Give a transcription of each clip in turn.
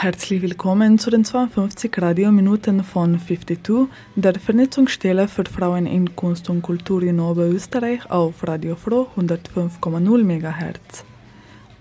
Herzlich willkommen zu den 52 Radiominuten von 52, der Vernetzungsstelle für Frauen in Kunst und Kultur in Oberösterreich auf Radio Froh 105,0 MHz.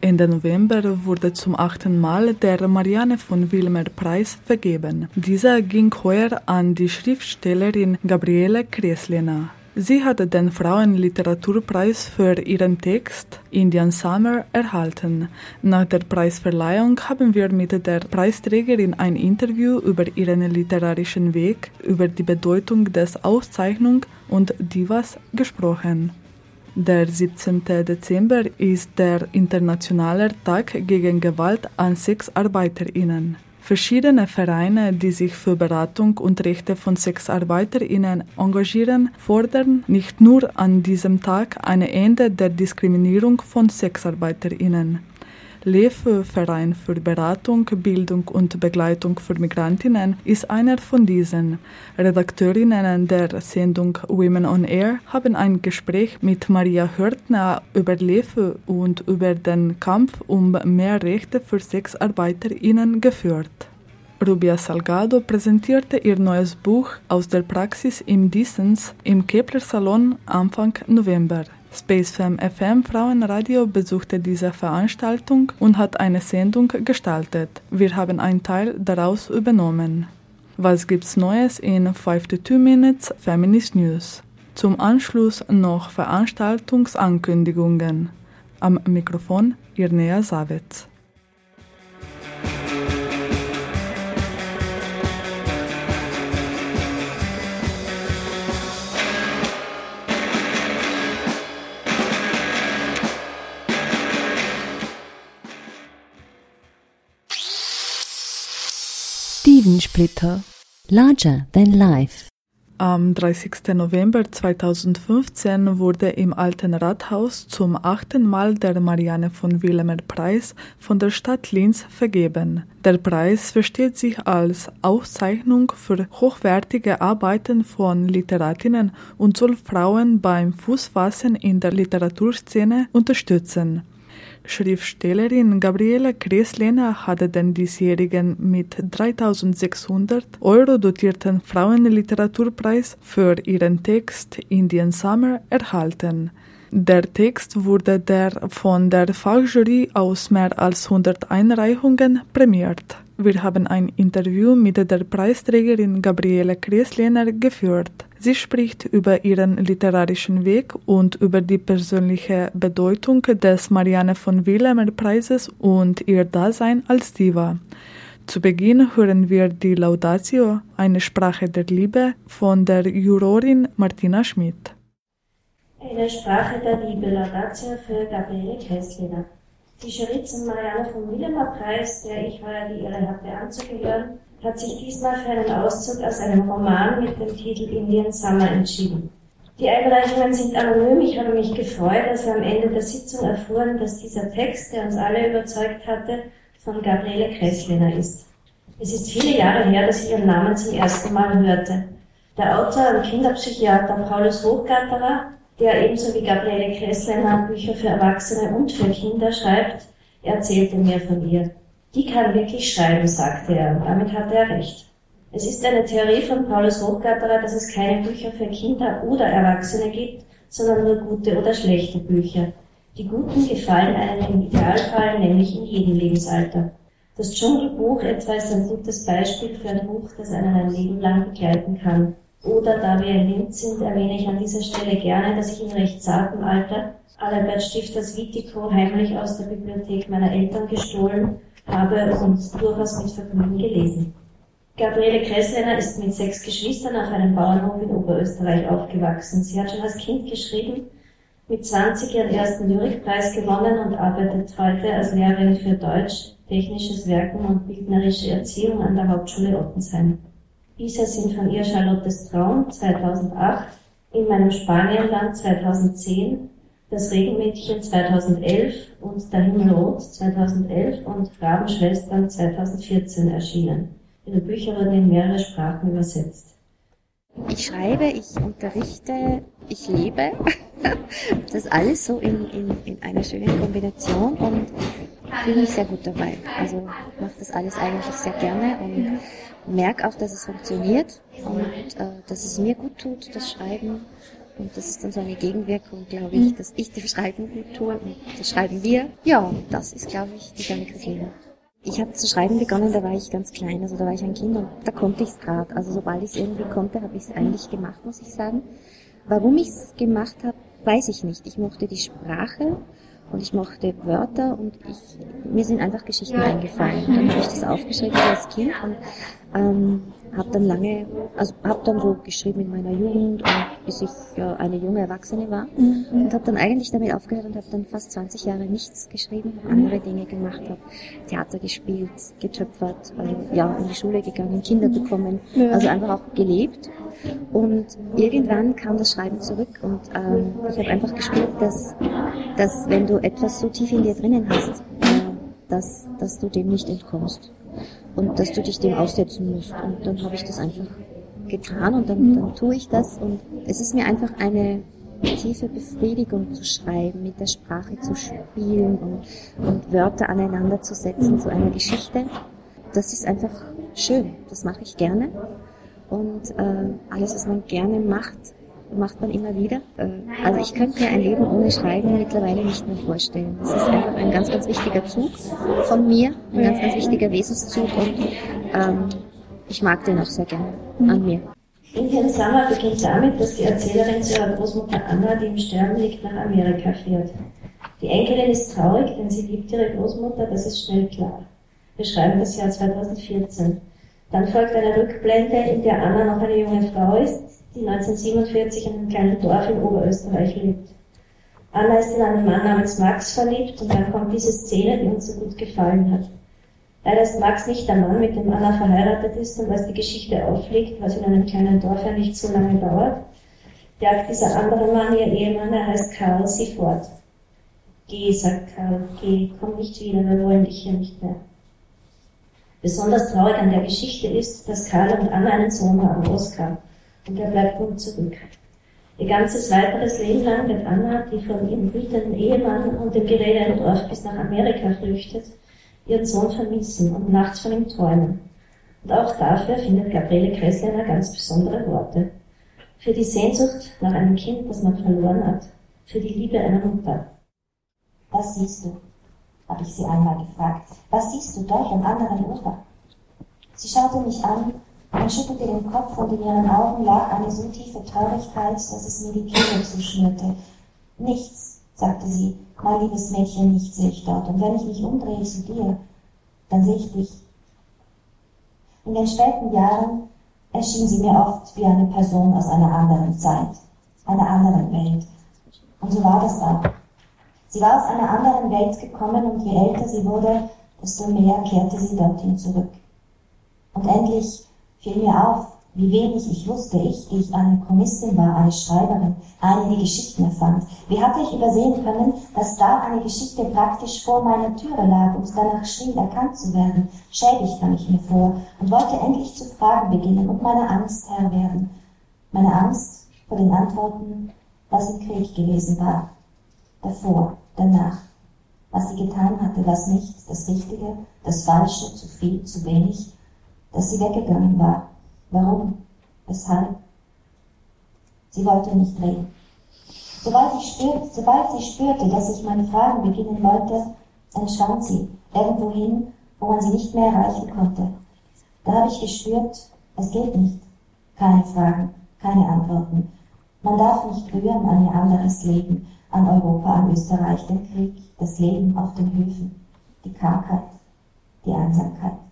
Ende November wurde zum achten Mal der Marianne von Wilmer Preis vergeben. Dieser ging heuer an die Schriftstellerin Gabriele Kreslina. Sie hatte den Frauenliteraturpreis für ihren Text Indian Summer erhalten. Nach der Preisverleihung haben wir mit der Preisträgerin ein Interview über ihren literarischen Weg, über die Bedeutung des Auszeichnung und Divas gesprochen. Der 17. Dezember ist der Internationale Tag gegen Gewalt an Sexarbeiterinnen. Verschiedene Vereine, die sich für Beratung und Rechte von Sexarbeiterinnen engagieren, fordern nicht nur an diesem Tag ein Ende der Diskriminierung von Sexarbeiterinnen. LEFE, Verein für Beratung, Bildung und Begleitung für Migrantinnen, ist einer von diesen. Redakteurinnen der Sendung Women on Air haben ein Gespräch mit Maria Hörtner über LEFE und über den Kampf um mehr Rechte für Sexarbeiterinnen geführt. Rubia Salgado präsentierte ihr neues Buch Aus der Praxis im Dissens im Kepler Salon Anfang November. Spacefam FM Frauenradio besuchte diese Veranstaltung und hat eine Sendung gestaltet. Wir haben einen Teil daraus übernommen. Was gibt's Neues in 52 Minutes Feminist News? Zum Anschluss noch Veranstaltungsankündigungen. Am Mikrofon Irnea Savitz. Stevensplitter. Larger than life. Am 30. November 2015 wurde im Alten Rathaus zum achten Mal der Marianne von Wilmer Preis von der Stadt Linz vergeben. Der Preis versteht sich als Auszeichnung für hochwertige Arbeiten von Literatinnen und soll Frauen beim Fußfassen in der Literaturszene unterstützen. Schriftstellerin Gabriele Kreslena hatte den diesjährigen mit 3600 Euro dotierten Frauenliteraturpreis für ihren Text Indian Summer erhalten. Der Text wurde der von der Fachjury aus mehr als 100 Einreichungen prämiert. Wir haben ein Interview mit der Preisträgerin Gabriele Kreslehner geführt. Sie spricht über ihren literarischen Weg und über die persönliche Bedeutung des Marianne von Wilhelmer Preises und ihr Dasein als Diva. Zu Beginn hören wir die Laudatio, eine Sprache der Liebe, von der Jurorin Martina Schmidt. Eine Sprache der Liebe, Laudatio für Gabriele Kressleder. Die Jury zum Marianne von Wilhelmer Preis, der ich heuer die Ehre hatte anzugehören, hat sich diesmal für einen Auszug aus einem Roman mit dem Titel Indian Summer entschieden. Die Einreichungen sind anonym. Ich habe mich gefreut, als wir am Ende der Sitzung erfuhren, dass dieser Text, der uns alle überzeugt hatte, von Gabriele Kressliner ist. Es ist viele Jahre her, dass ich ihren Namen zum ersten Mal hörte. Der Autor und Kinderpsychiater Paulus Hochgatterer, der ebenso wie Gabriele Kressliner Bücher für Erwachsene und für Kinder schreibt, erzählte mir von ihr. Die kann wirklich schreiben, sagte er, und damit hatte er recht. Es ist eine Theorie von Paulus Hochgatterer, dass es keine Bücher für Kinder oder Erwachsene gibt, sondern nur gute oder schlechte Bücher. Die guten gefallen einem im Idealfall, nämlich in jedem Lebensalter. Das Dschungelbuch etwa ist ein gutes Beispiel für ein Buch, das einen ein Leben lang begleiten kann. Oder da wir in Linz sind, erwähne ich an dieser Stelle gerne, dass ich in recht zartem Alter Adalbert Stifters Vitico heimlich aus der Bibliothek meiner Eltern gestohlen habe und durchaus mit Vergnügen gelesen. Gabriele Kresslener ist mit sechs Geschwistern auf einem Bauernhof in Oberösterreich aufgewachsen. Sie hat schon als Kind geschrieben, mit 20 ihren ersten Lyrikpreis gewonnen und arbeitet heute als Lehrerin für Deutsch, technisches Werken und bildnerische Erziehung an der Hauptschule Ottensheim. Bisher sind von ihr Charlottes Traum 2008, In meinem Spanienland 2010, Das Regenmädchen 2011 und Der Himmel rot 2011 und Rabenschwestern 2014 erschienen. Ihre Bücher wurden in mehrere Sprachen übersetzt. Ich schreibe, ich unterrichte, ich lebe. Das alles so in, in, in einer schönen Kombination und fühle mich sehr gut dabei. Also mache das alles eigentlich sehr gerne und merke auch, dass es funktioniert und äh, dass es mir gut tut, das Schreiben. Und das ist dann so eine Gegenwirkung, glaube ich, dass ich dem Schreiben gut tue und das schreiben wir. Ja, das ist, glaube ich, die des Lebens. Ich habe zu schreiben begonnen, da war ich ganz klein, also da war ich ein Kind und da konnte ich es gerade. Also sobald ich es irgendwie konnte, habe ich es eigentlich gemacht, muss ich sagen. Warum ich es gemacht habe, weiß ich nicht. Ich mochte die Sprache und ich mochte Wörter und ich, mir sind einfach Geschichten eingefallen. Und dann habe ich das aufgeschrieben als Kind und ähm, habe dann lange, also habe dann so geschrieben in meiner Jugend und bis ich äh, eine junge Erwachsene war mhm. und habe dann eigentlich damit aufgehört und habe dann fast 20 Jahre nichts geschrieben, habe andere Dinge gemacht, habe Theater gespielt, getöpfert, also ja in die Schule gegangen, Kinder bekommen, ja. also einfach auch gelebt und irgendwann kam das Schreiben zurück und ähm, ich habe einfach gespürt, dass, dass wenn du etwas so tief in dir drinnen hast, äh, dass, dass du dem nicht entkommst und dass du dich dem aussetzen musst. Und dann habe ich das einfach getan und dann, dann tue ich das und es ist mir einfach eine tiefe Befriedigung zu schreiben, mit der Sprache zu spielen und, und Wörter aneinander zu setzen zu einer Geschichte. Das ist einfach schön, das mache ich gerne. Und äh, alles, was man gerne macht, macht man immer wieder. Äh, also ich könnte mir ein Leben ohne Schreiben mittlerweile nicht mehr vorstellen. Das ist einfach ein ganz, ganz wichtiger Zug von mir, ein ganz, ganz wichtiger Wesenszug und ähm, ich mag den auch sehr gerne an mir. Indian Summer beginnt damit, dass die Erzählerin zu ihrer Großmutter Anna, die im Sterben liegt, nach Amerika fährt. Die Enkelin ist traurig, denn sie liebt ihre Großmutter, das ist schnell klar. Wir schreiben das Jahr 2014. Dann folgt eine Rückblende, in der Anna noch eine junge Frau ist, die 1947 in einem kleinen Dorf in Oberösterreich lebt. Anna ist in einen Mann namens Max verliebt und dann kommt diese Szene, die uns so gut gefallen hat. Leider ist Max nicht der Mann, mit dem Anna verheiratet ist und als die Geschichte aufliegt, was in einem kleinen Dorf ja nicht so lange dauert, jagt dieser andere Mann, ihr Ehemann, er heißt Karl, sie fort. Geh, sagt Karl, geh, komm nicht wieder, wir wollen dich hier nicht mehr. Besonders traurig an der Geschichte ist, dass Karl und Anna einen Sohn haben, Oskar, und er bleibt nun zurück. Ihr ganzes weiteres Leben lang wird Anna, die von ihrem wütenden Ehemann und dem Gerede im Dorf bis nach Amerika flüchtet, ihren Sohn vermissen und nachts von ihm träumen. Und auch dafür findet Gabriele Kressleiner ganz besondere Worte. Für die Sehnsucht nach einem Kind, das man verloren hat, für die Liebe einer Mutter. Was siehst du? habe ich sie einmal gefragt. Was siehst du dort am anderen Ufer? Sie schaute mich an und schüttelte den Kopf und in ihren Augen lag eine so tiefe Traurigkeit, dass es mir die Kehle zuschnürte. Nichts, sagte sie, mein liebes Mädchen, nichts sehe ich dort. Und wenn ich mich umdrehe zu dir, dann sehe ich dich. In den späten Jahren erschien sie mir oft wie eine Person aus einer anderen Zeit, einer anderen Welt. Und so war das auch. Sie war aus einer anderen Welt gekommen und je älter sie wurde, desto mehr kehrte sie dorthin zurück. Und endlich fiel mir auf, wie wenig ich wusste, ich, die ich eine Chronistin war, eine Schreiberin, eine, die Geschichten erfand. Wie hatte ich übersehen können, dass da eine Geschichte praktisch vor meiner Türe lag und danach schrie, erkannt zu werden? Schäbig kam ich mir vor und wollte endlich zu fragen beginnen und meiner Angst Herr werden. Meine Angst vor den Antworten, was im Krieg gewesen war davor, danach, was sie getan hatte, was nicht, das Richtige, das Falsche, zu viel, zu wenig, dass sie weggegangen war. Warum? Weshalb? Sie wollte nicht reden. Sobald, ich spürte, sobald sie spürte, dass ich meine Fragen beginnen wollte, entschwand sie irgendwohin, wo man sie nicht mehr erreichen konnte. Da habe ich gespürt, es geht nicht. Keine Fragen, keine Antworten. Man darf nicht rühren an ihr anderes Leben, an Europa, an Österreich, den Krieg, das Leben auf den Höfen, die Krankheit, die Einsamkeit.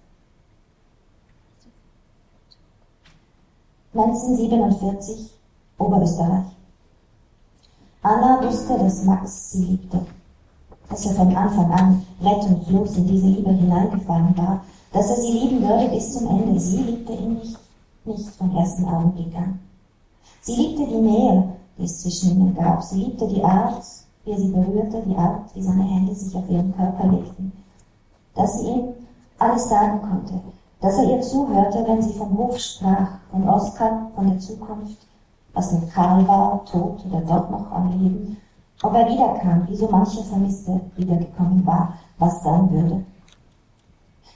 1947, Oberösterreich. Anna wusste, dass Max sie liebte, dass er von Anfang an rettungslos in diese Liebe hineingefallen war, dass er sie lieben würde bis zum Ende. Sie liebte ihn nicht, nicht vom ersten Augenblick an. Sie liebte die Nähe, die es zwischen ihnen gab. Sie liebte die Art, wie er sie berührte, die Art, wie seine Hände sich auf ihren Körper legten. Dass sie ihm alles sagen konnte, dass er ihr zuhörte, wenn sie vom Hof sprach, von Oskar, von der Zukunft, was mit Karl war, tot oder dort noch am Leben, ob er wiederkam, wie so mancher Vermisste wiedergekommen war, was sein würde.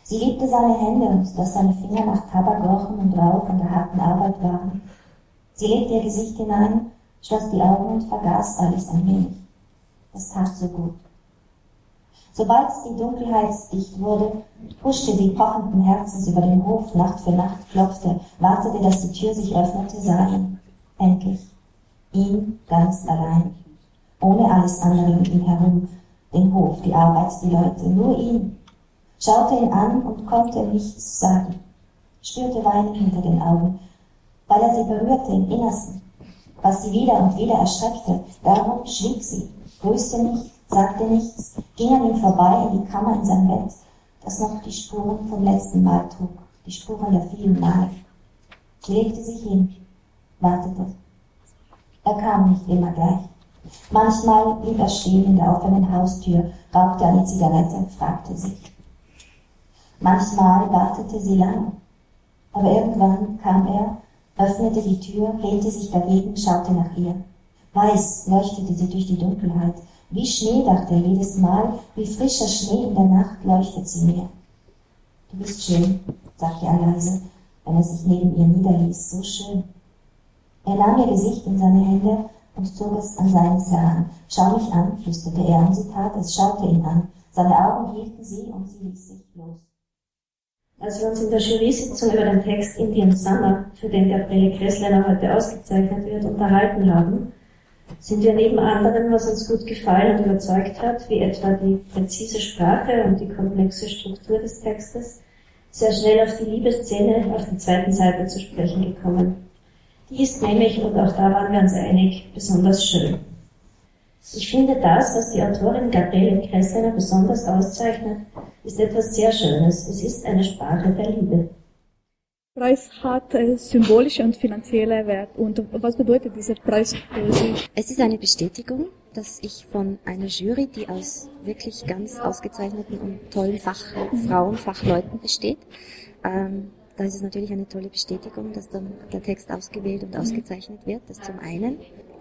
Sie liebte seine Hände und dass seine Finger nach Tabak rochen und Rauch von der harten Arbeit waren. Sie legte ihr Gesicht hinein, schloss die Augen und vergaß alles ein wenig. Das tat so gut. Sobald die Dunkelheit dicht wurde, huschte sie pochenden Herzens über den Hof Nacht für Nacht, klopfte, wartete, dass die Tür sich öffnete, sah ihn. Endlich. Ihn ganz allein. Ohne alles andere um ihn herum. Den Hof, die Arbeit, die Leute, nur ihn schaute ihn an und konnte nichts sagen, spürte Weinen hinter den Augen, weil er sie berührte im Innersten, was sie wieder und wieder erschreckte. Darum schwieg sie, grüßte nicht, sagte nichts, ging an ihm vorbei in die Kammer in sein Bett, das noch die Spuren vom letzten Mal trug, die Spuren der vielen Male. Sie legte sich hin, wartete. Er kam nicht immer gleich. Manchmal blieb er stehen in der offenen Haustür, rauchte eine Zigarette, fragte sich. Manchmal wartete sie lang, aber irgendwann kam er, öffnete die Tür, lehnte sich dagegen, schaute nach ihr. Weiß leuchtete sie durch die Dunkelheit. Wie Schnee, dachte er jedes Mal, wie frischer Schnee in der Nacht leuchtet sie mir. Du bist schön, sagte er leise, wenn er sich neben ihr niederließ, so schön. Er nahm ihr Gesicht in seine Hände und zog es an seines heran. Schau mich an, flüsterte er, und sie tat es, schaute ihn an. Seine Augen hielten sie und sie ließ sich los. Als wir uns in der Jury-Sitzung über den Text Indian Summer, für den Gabriele Kressleiner heute ausgezeichnet wird, unterhalten haben, sind wir neben anderem, was uns gut gefallen und überzeugt hat, wie etwa die präzise Sprache und die komplexe Struktur des Textes, sehr schnell auf die Liebesszene auf der zweiten Seite zu sprechen gekommen. Die ist nämlich, und auch da waren wir uns einig, besonders schön. Ich finde das, was die Autorin Gabriele Kressleiner besonders auszeichnet, ist etwas sehr Schönes. Es ist eine Sprache der Liebe. Preis hat äh, symbolische und finanzielle Wert. Und was bedeutet dieser Preis für Sie? Es ist eine Bestätigung, dass ich von einer Jury, die aus wirklich ganz ausgezeichneten und tollen Fachfrauen, Fachleuten besteht, ähm, da ist es natürlich eine tolle Bestätigung, dass dann der Text ausgewählt und ausgezeichnet wird. Das zum einen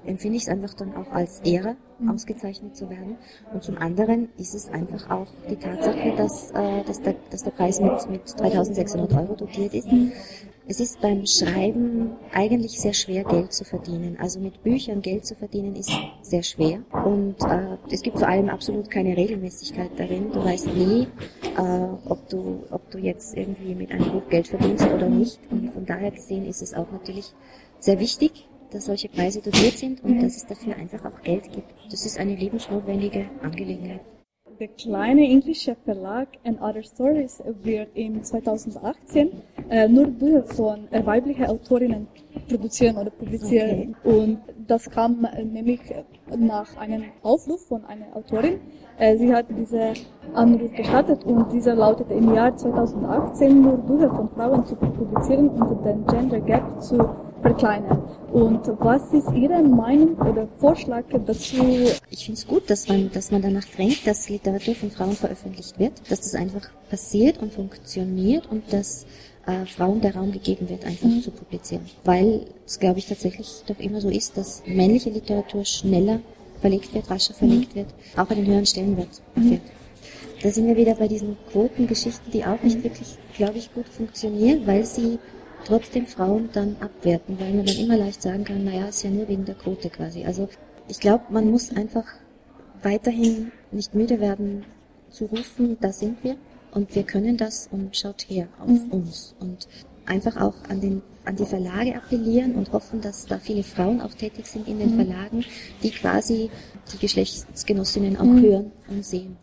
empfinde ich es einfach dann auch als Ehre, mhm. ausgezeichnet zu werden. Und zum anderen ist es einfach auch die Tatsache, dass, äh, dass, der, dass der Preis mit, mit 3600 Euro dotiert ist. Mhm. Es ist beim Schreiben eigentlich sehr schwer, Geld zu verdienen. Also mit Büchern Geld zu verdienen ist sehr schwer. Und äh, es gibt vor allem absolut keine Regelmäßigkeit darin. Du weißt nie, äh, ob, du, ob du jetzt irgendwie mit einem Buch Geld verdienst oder nicht. Und von daher gesehen ist es auch natürlich sehr wichtig, dass solche Preise dotiert sind und dass es dafür einfach auch Geld gibt. Das ist eine lebensnotwendige Angelegenheit. Der kleine englische Verlag And Other Stories wird im 2018 äh, nur Bücher von äh, weiblichen Autorinnen produzieren oder publizieren. Okay. Und das kam äh, nämlich nach einem Aufruf von einer Autorin. Äh, sie hat diese Anruf gestartet und dieser lautete im Jahr 2018 nur Bücher von Frauen zu publizieren und den Gender Gap zu verkleinern. Und was ist Ihre Meinung oder Vorschlag dazu? Ich finde es gut, dass man, dass man danach drängt, dass Literatur von Frauen veröffentlicht wird, dass das einfach passiert und funktioniert und dass äh, Frauen der Raum gegeben wird, einfach mhm. zu publizieren. Weil es, glaube ich, tatsächlich doch immer so ist, dass männliche Literatur schneller verlegt wird, rascher verlegt mhm. wird, auch einen höheren Stellenwert erfährt. Mhm. Da sind wir wieder bei diesen Quotengeschichten, die auch nicht mhm. wirklich, glaube ich, gut funktionieren, weil sie trotzdem Frauen dann abwerten, weil man dann immer leicht sagen kann, naja, ist ja nur wegen der Quote quasi. Also ich glaube, man muss einfach weiterhin nicht müde werden zu rufen, da sind wir und wir können das und schaut her auf mhm. uns und einfach auch an den an die Verlage appellieren und hoffen, dass da viele Frauen auch tätig sind in den mhm. Verlagen, die quasi die Geschlechtsgenossinnen auch mhm. hören und sehen.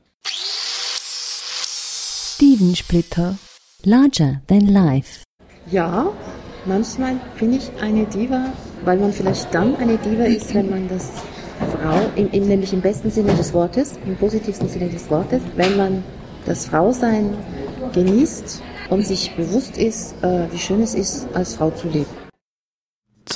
Steven Splitter Larger than Life ja, manchmal finde ich eine Diva, weil man vielleicht dann eine Diva ist, wenn man das Frau, im, im, nämlich im besten Sinne des Wortes, im positivsten Sinne des Wortes, wenn man das Frausein genießt und sich bewusst ist, äh, wie schön es ist, als Frau zu leben.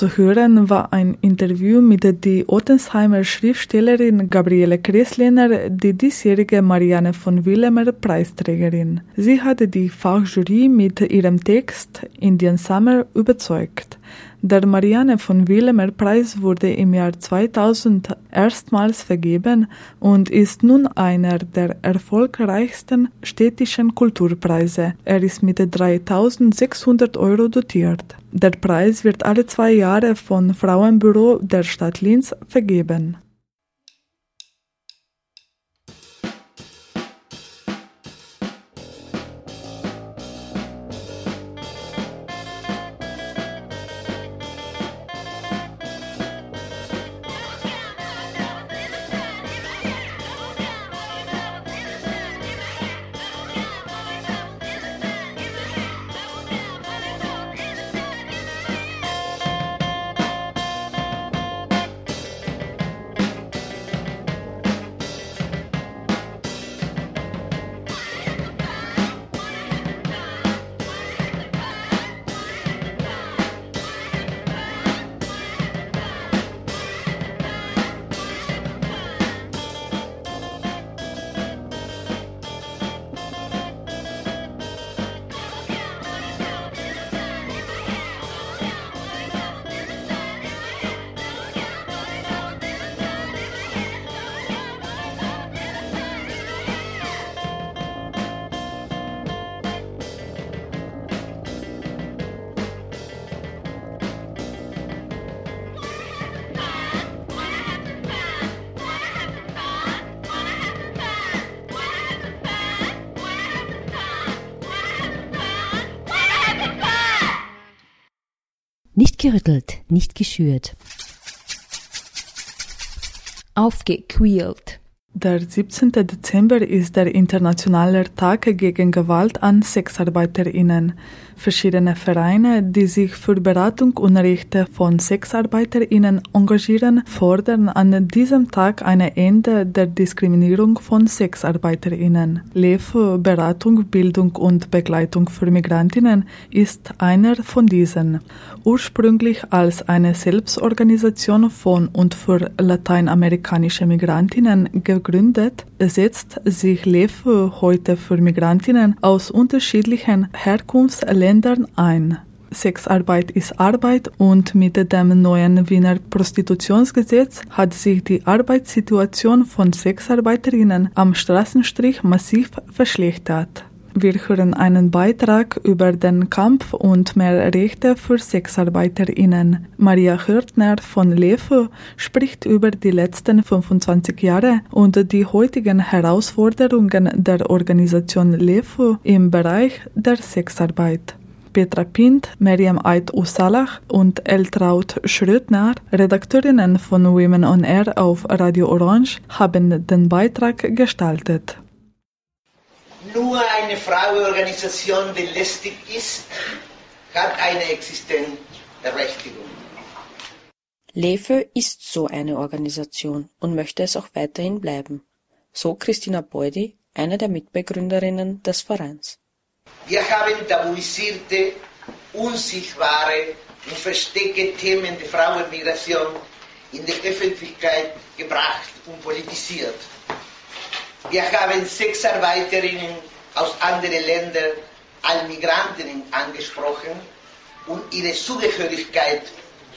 Zu hören war ein Interview mit der Ottensheimer Schriftstellerin Gabriele Kresliner, die diesjährige Marianne von Willemer Preisträgerin. Sie hatte die Fachjury mit ihrem Text Indian Summer überzeugt. Der Marianne von Willemer Preis wurde im Jahr 2000 erstmals vergeben und ist nun einer der erfolgreichsten städtischen Kulturpreise. Er ist mit 3600 Euro dotiert. Der Preis wird alle zwei Jahre vom Frauenbüro der Stadt Linz vergeben. Nicht gerüttelt, nicht geschürt. Aufgequält. Der 17. Dezember ist der internationale Tag gegen Gewalt an Sexarbeiterinnen. Verschiedene Vereine, die sich für Beratung und Rechte von Sexarbeiterinnen engagieren, fordern an diesem Tag ein Ende der Diskriminierung von Sexarbeiterinnen. LEF, Beratung, Bildung und Begleitung für Migrantinnen, ist einer von diesen. Ursprünglich als eine Selbstorganisation von und für lateinamerikanische Migrantinnen gegründet, setzt sich LEF heute für Migrantinnen aus unterschiedlichen Herkunftsländern Ländern ein. Sexarbeit ist Arbeit und mit dem neuen Wiener Prostitutionsgesetz hat sich die Arbeitssituation von Sexarbeiterinnen am Straßenstrich massiv verschlechtert. Wir hören einen Beitrag über den Kampf und mehr Rechte für Sexarbeiterinnen. Maria Hörtner von LEFO spricht über die letzten 25 Jahre und die heutigen Herausforderungen der Organisation LEFO im Bereich der Sexarbeit. Petra Pint, Miriam Eid Usalach und Eltraut Schrödner, Redakteurinnen von Women on Air auf Radio Orange, haben den Beitrag gestaltet. Nur eine Frauenorganisation, die lästig ist, hat eine Existenzberechtigung. LEFE ist so eine Organisation und möchte es auch weiterhin bleiben. So Christina Beudi, eine der Mitbegründerinnen des Vereins. Wir haben tabuisierte, unsichtbare und versteckte Themen der Frauenmigration in die Öffentlichkeit gebracht und politisiert. Wir haben Sexarbeiterinnen aus anderen Ländern als Migrantinnen angesprochen und ihre Zugehörigkeit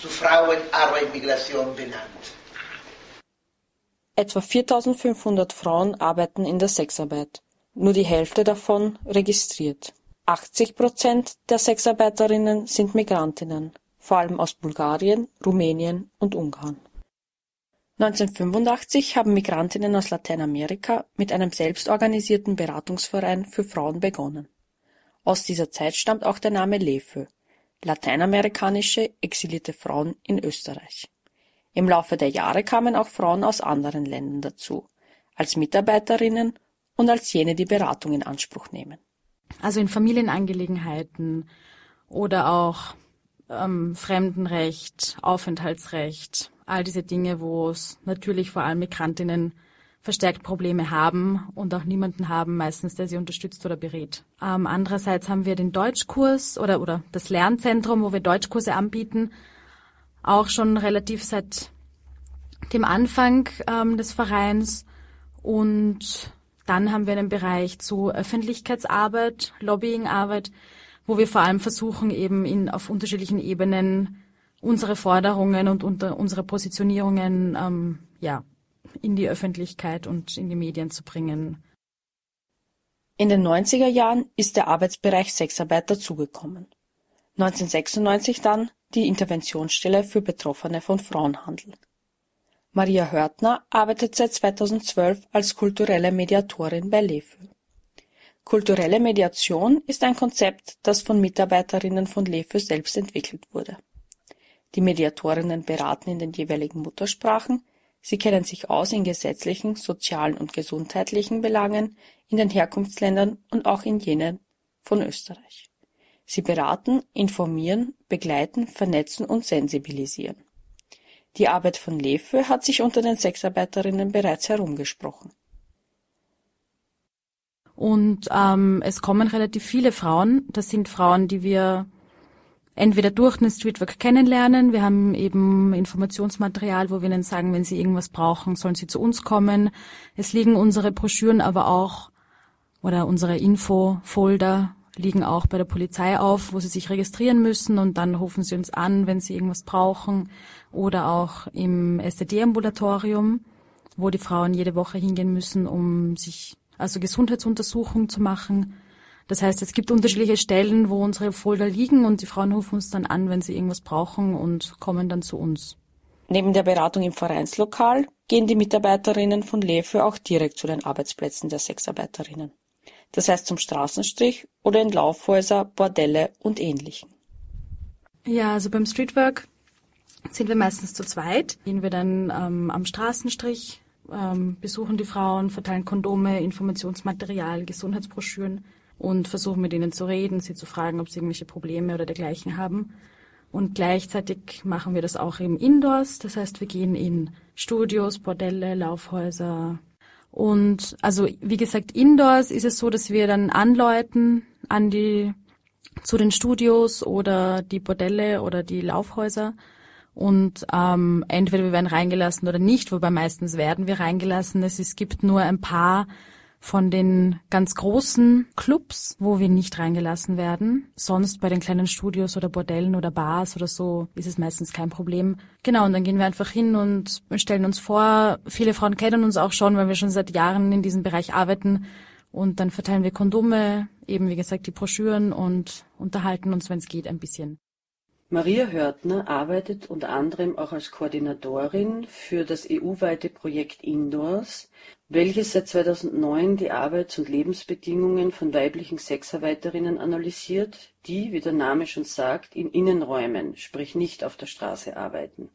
zu Frauenarbeitmigration benannt. Etwa 4500 Frauen arbeiten in der Sexarbeit, nur die Hälfte davon registriert. 80 Prozent der Sexarbeiterinnen sind Migrantinnen, vor allem aus Bulgarien, Rumänien und Ungarn. 1985 haben Migrantinnen aus Lateinamerika mit einem selbstorganisierten Beratungsverein für Frauen begonnen. Aus dieser Zeit stammt auch der Name LEFÖ, lateinamerikanische exilierte Frauen in Österreich. Im Laufe der Jahre kamen auch Frauen aus anderen Ländern dazu, als Mitarbeiterinnen und als jene, die Beratung in Anspruch nehmen. Also in Familienangelegenheiten oder auch ähm, Fremdenrecht, Aufenthaltsrecht, all diese Dinge, wo es natürlich vor allem Migrantinnen verstärkt Probleme haben und auch niemanden haben, meistens, der sie unterstützt oder berät. Ähm, andererseits haben wir den Deutschkurs oder, oder das Lernzentrum, wo wir Deutschkurse anbieten, auch schon relativ seit dem Anfang ähm, des Vereins und dann haben wir einen Bereich zu Öffentlichkeitsarbeit, Lobbyingarbeit, wo wir vor allem versuchen, eben in, auf unterschiedlichen Ebenen unsere Forderungen und unter, unsere Positionierungen ähm, ja, in die Öffentlichkeit und in die Medien zu bringen. In den 90er Jahren ist der Arbeitsbereich Sexarbeit dazugekommen. 1996 dann die Interventionsstelle für Betroffene von Frauenhandel. Maria Hörtner arbeitet seit 2012 als kulturelle Mediatorin bei LEFÖ. Kulturelle Mediation ist ein Konzept, das von Mitarbeiterinnen von LEFÖ selbst entwickelt wurde. Die Mediatorinnen beraten in den jeweiligen Muttersprachen, sie kennen sich aus in gesetzlichen, sozialen und gesundheitlichen Belangen in den Herkunftsländern und auch in jenen von Österreich. Sie beraten, informieren, begleiten, vernetzen und sensibilisieren. Die Arbeit von Lefö hat sich unter den Sexarbeiterinnen bereits herumgesprochen. Und ähm, es kommen relativ viele Frauen. Das sind Frauen, die wir entweder durch den Streetwork kennenlernen. Wir haben eben Informationsmaterial, wo wir ihnen sagen, wenn sie irgendwas brauchen, sollen sie zu uns kommen. Es liegen unsere Broschüren aber auch oder unsere Infofolder liegen auch bei der Polizei auf, wo sie sich registrieren müssen und dann rufen sie uns an, wenn sie irgendwas brauchen oder auch im STD-Ambulatorium, wo die Frauen jede Woche hingehen müssen, um sich also Gesundheitsuntersuchungen zu machen. Das heißt, es gibt unterschiedliche Stellen, wo unsere Folder liegen und die Frauen rufen uns dann an, wenn sie irgendwas brauchen und kommen dann zu uns. Neben der Beratung im Vereinslokal gehen die Mitarbeiterinnen von LEFÖ auch direkt zu den Arbeitsplätzen der Sexarbeiterinnen das heißt zum Straßenstrich oder in Laufhäuser, Bordelle und ähnlichen. Ja, also beim Streetwork sind wir meistens zu zweit. Gehen wir dann ähm, am Straßenstrich, ähm, besuchen die Frauen, verteilen Kondome, Informationsmaterial, Gesundheitsbroschüren und versuchen mit ihnen zu reden, sie zu fragen, ob sie irgendwelche Probleme oder dergleichen haben. Und gleichzeitig machen wir das auch im Indoors. Das heißt, wir gehen in Studios, Bordelle, Laufhäuser, und also wie gesagt, indoors ist es so, dass wir dann anläuten an die zu den Studios oder die Bordelle oder die Laufhäuser und ähm, entweder wir werden reingelassen oder nicht, wobei meistens werden wir reingelassen. Es, es gibt nur ein paar von den ganz großen Clubs, wo wir nicht reingelassen werden. Sonst bei den kleinen Studios oder Bordellen oder Bars oder so ist es meistens kein Problem. Genau, und dann gehen wir einfach hin und stellen uns vor. Viele Frauen kennen uns auch schon, weil wir schon seit Jahren in diesem Bereich arbeiten. Und dann verteilen wir Kondome, eben wie gesagt die Broschüren und unterhalten uns, wenn es geht, ein bisschen. Maria Hörtner arbeitet unter anderem auch als Koordinatorin für das EU-weite Projekt Indoors, welches seit 2009 die Arbeits- und Lebensbedingungen von weiblichen Sexarbeiterinnen analysiert, die, wie der Name schon sagt, in Innenräumen, sprich nicht auf der Straße arbeiten.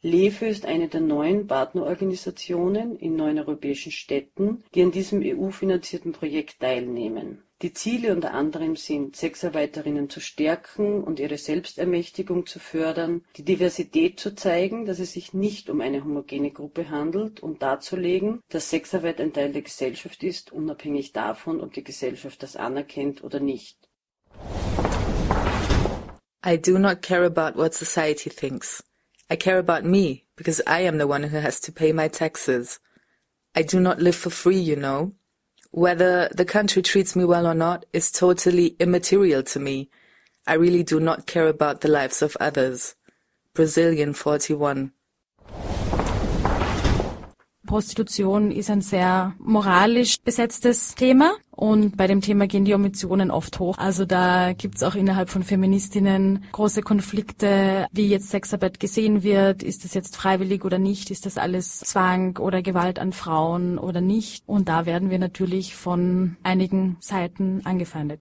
LEFÖ ist eine der neun Partnerorganisationen in neun europäischen Städten, die an diesem EU-finanzierten Projekt teilnehmen die Ziele unter anderem sind, Sexarbeiterinnen zu stärken und ihre Selbstermächtigung zu fördern, die Diversität zu zeigen, dass es sich nicht um eine homogene Gruppe handelt und darzulegen, dass Sexarbeit ein Teil der Gesellschaft ist, unabhängig davon, ob die Gesellschaft das anerkennt oder nicht. I do not care about what society thinks. I care about me, because I am the one who has to pay my taxes. I do not live for free, you know. Whether the country treats me well or not is totally immaterial to me. I really do not care about the lives of others. Brazilian 41 Prostitution ist ein sehr moralisch besetztes Thema und bei dem Thema gehen die Emotionen oft hoch. Also da gibt's auch innerhalb von Feministinnen große Konflikte, wie jetzt Sexarbeit gesehen wird. Ist das jetzt freiwillig oder nicht? Ist das alles Zwang oder Gewalt an Frauen oder nicht? Und da werden wir natürlich von einigen Seiten angefeindet.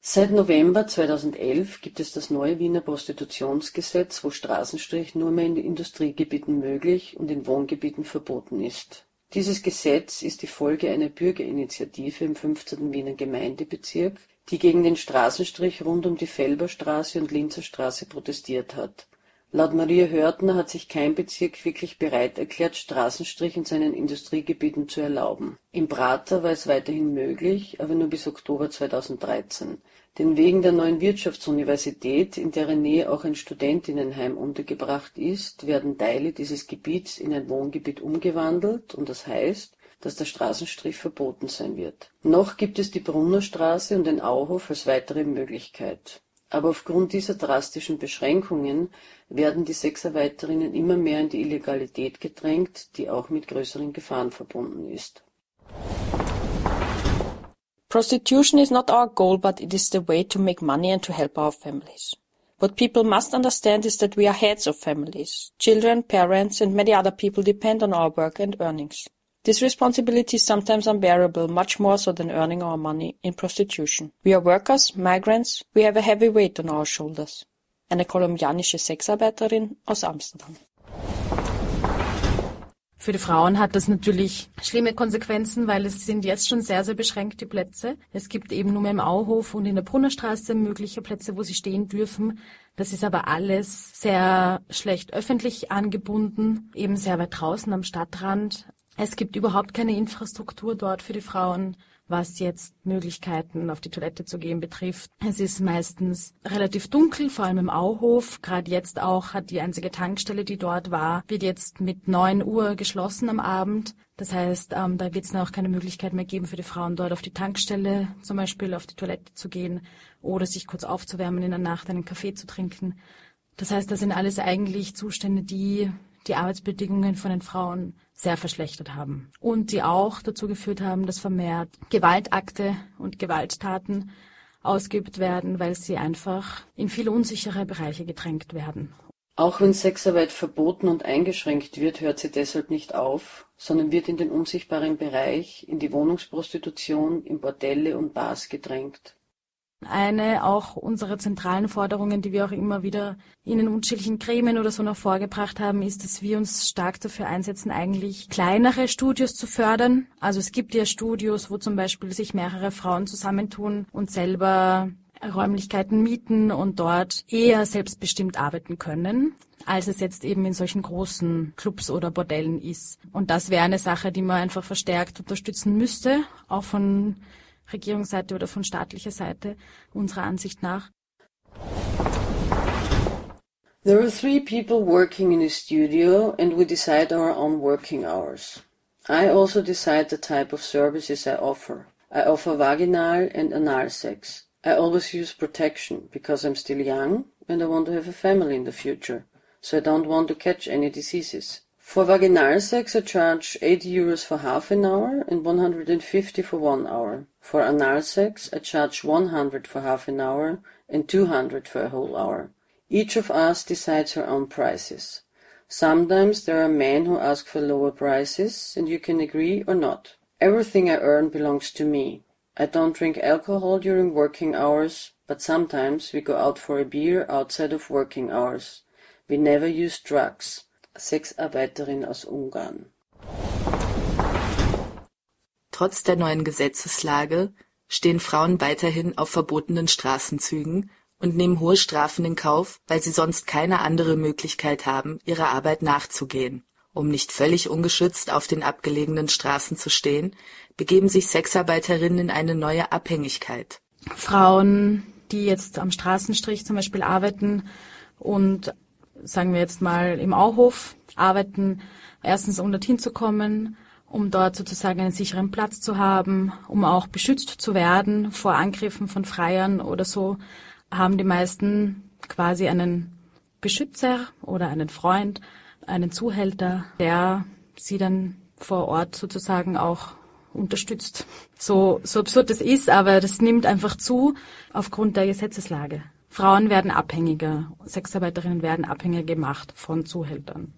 Seit November 2011 gibt es das neue Wiener Prostitutionsgesetz, wo Straßenstrich nur mehr in Industriegebieten möglich und in Wohngebieten verboten ist. Dieses Gesetz ist die Folge einer Bürgerinitiative im 15. Wiener Gemeindebezirk, die gegen den Straßenstrich rund um die Felberstraße und Linzer Straße protestiert hat. Laut Maria Hörtner hat sich kein Bezirk wirklich bereit erklärt, Straßenstrich in seinen Industriegebieten zu erlauben. Im Prater war es weiterhin möglich, aber nur bis Oktober 2013. Denn wegen der neuen Wirtschaftsuniversität, in deren Nähe auch ein Studentinnenheim untergebracht ist, werden Teile dieses Gebiets in ein Wohngebiet umgewandelt und das heißt, dass der Straßenstrich verboten sein wird. Noch gibt es die Brunnerstraße und den Auhof als weitere Möglichkeit. Aber aufgrund dieser drastischen Beschränkungen werden die Sexarbeiterinnen immer mehr in die Illegalität gedrängt, die auch mit größeren Gefahren verbunden ist. Prostitution is not our goal, but it is the way to make money and to help our families. What people must understand is that we are heads of families. Children, parents, and many other people depend on our work and earnings. This responsibility is sometimes unbearable, much more so than earning our money in prostitution. We are workers, migrants, we have a heavy weight on our shoulders. Eine kolumbianische Sexarbeiterin aus Amsterdam. Für die Frauen hat das natürlich schlimme Konsequenzen, weil es sind jetzt schon sehr, sehr beschränkte Plätze. Es gibt eben nur mehr im Auhof und in der Brunnerstraße mögliche Plätze, wo sie stehen dürfen. Das ist aber alles sehr schlecht öffentlich angebunden, eben sehr weit draußen am Stadtrand. Es gibt überhaupt keine Infrastruktur dort für die Frauen, was jetzt Möglichkeiten auf die Toilette zu gehen betrifft. Es ist meistens relativ dunkel, vor allem im Auhof. Gerade jetzt auch hat die einzige Tankstelle, die dort war, wird jetzt mit neun Uhr geschlossen am Abend. Das heißt, ähm, da wird es auch keine Möglichkeit mehr geben für die Frauen dort auf die Tankstelle, zum Beispiel auf die Toilette zu gehen oder sich kurz aufzuwärmen in der Nacht einen Kaffee zu trinken. Das heißt, das sind alles eigentlich Zustände, die die Arbeitsbedingungen von den Frauen sehr verschlechtert haben und die auch dazu geführt haben, dass vermehrt Gewaltakte und Gewalttaten ausgeübt werden, weil sie einfach in viele unsichere Bereiche gedrängt werden. Auch wenn Sexarbeit verboten und eingeschränkt wird, hört sie deshalb nicht auf, sondern wird in den unsichtbaren Bereich, in die Wohnungsprostitution, in Bordelle und Bars gedrängt. Eine auch unserer zentralen Forderungen, die wir auch immer wieder in den unterschiedlichen Gremien oder so noch vorgebracht haben, ist, dass wir uns stark dafür einsetzen, eigentlich kleinere Studios zu fördern. Also es gibt ja Studios, wo zum Beispiel sich mehrere Frauen zusammentun und selber Räumlichkeiten mieten und dort eher selbstbestimmt arbeiten können, als es jetzt eben in solchen großen Clubs oder Bordellen ist. Und das wäre eine Sache, die man einfach verstärkt unterstützen müsste, auch von Regierungsseite oder von staatlicher Seite unserer Ansicht nach. There are three people working in a studio and we decide our own working hours. I also decide the type of services I offer. I offer vaginal and anal sex. I always use protection because I'm still young and I want to have a family in the future, so I don't want to catch any diseases. For vaginal sex I charge 80 euros for half an hour and 150 for one hour. For anal sex I charge 100 for half an hour and 200 for a whole hour. Each of us decides her own prices. Sometimes there are men who ask for lower prices and you can agree or not. Everything I earn belongs to me. I don't drink alcohol during working hours, but sometimes we go out for a beer outside of working hours. We never use drugs. Sexarbeiterin aus Ungarn. Trotz der neuen Gesetzeslage stehen Frauen weiterhin auf verbotenen Straßenzügen und nehmen hohe Strafen in Kauf, weil sie sonst keine andere Möglichkeit haben, ihrer Arbeit nachzugehen. Um nicht völlig ungeschützt auf den abgelegenen Straßen zu stehen, begeben sich Sexarbeiterinnen in eine neue Abhängigkeit. Frauen, die jetzt am Straßenstrich zum Beispiel arbeiten und sagen wir jetzt mal im Auhof arbeiten, erstens um dorthin zu kommen, um dort sozusagen einen sicheren Platz zu haben, um auch beschützt zu werden vor Angriffen von Freiern oder so, haben die meisten quasi einen Beschützer oder einen Freund, einen Zuhälter, der sie dann vor Ort sozusagen auch unterstützt. So, so absurd das ist, aber das nimmt einfach zu aufgrund der Gesetzeslage. Frauen werden abhängiger, Sexarbeiterinnen werden abhängiger gemacht von Zuhältern.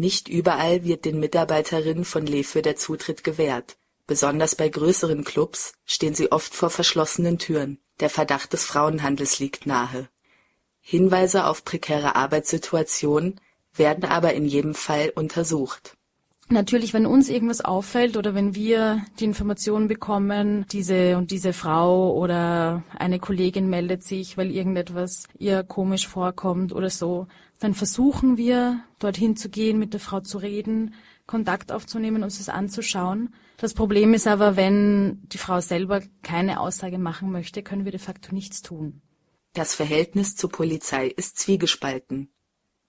Nicht überall wird den Mitarbeiterinnen von Lefe der Zutritt gewährt. Besonders bei größeren Clubs stehen sie oft vor verschlossenen Türen. Der Verdacht des Frauenhandels liegt nahe. Hinweise auf prekäre Arbeitssituationen werden aber in jedem Fall untersucht. Natürlich, wenn uns irgendwas auffällt oder wenn wir die Information bekommen, diese und diese Frau oder eine Kollegin meldet sich, weil irgendetwas ihr komisch vorkommt oder so, dann versuchen wir, dorthin zu gehen, mit der Frau zu reden, Kontakt aufzunehmen, uns das anzuschauen. Das Problem ist aber, wenn die Frau selber keine Aussage machen möchte, können wir de facto nichts tun. Das Verhältnis zur Polizei ist zwiegespalten.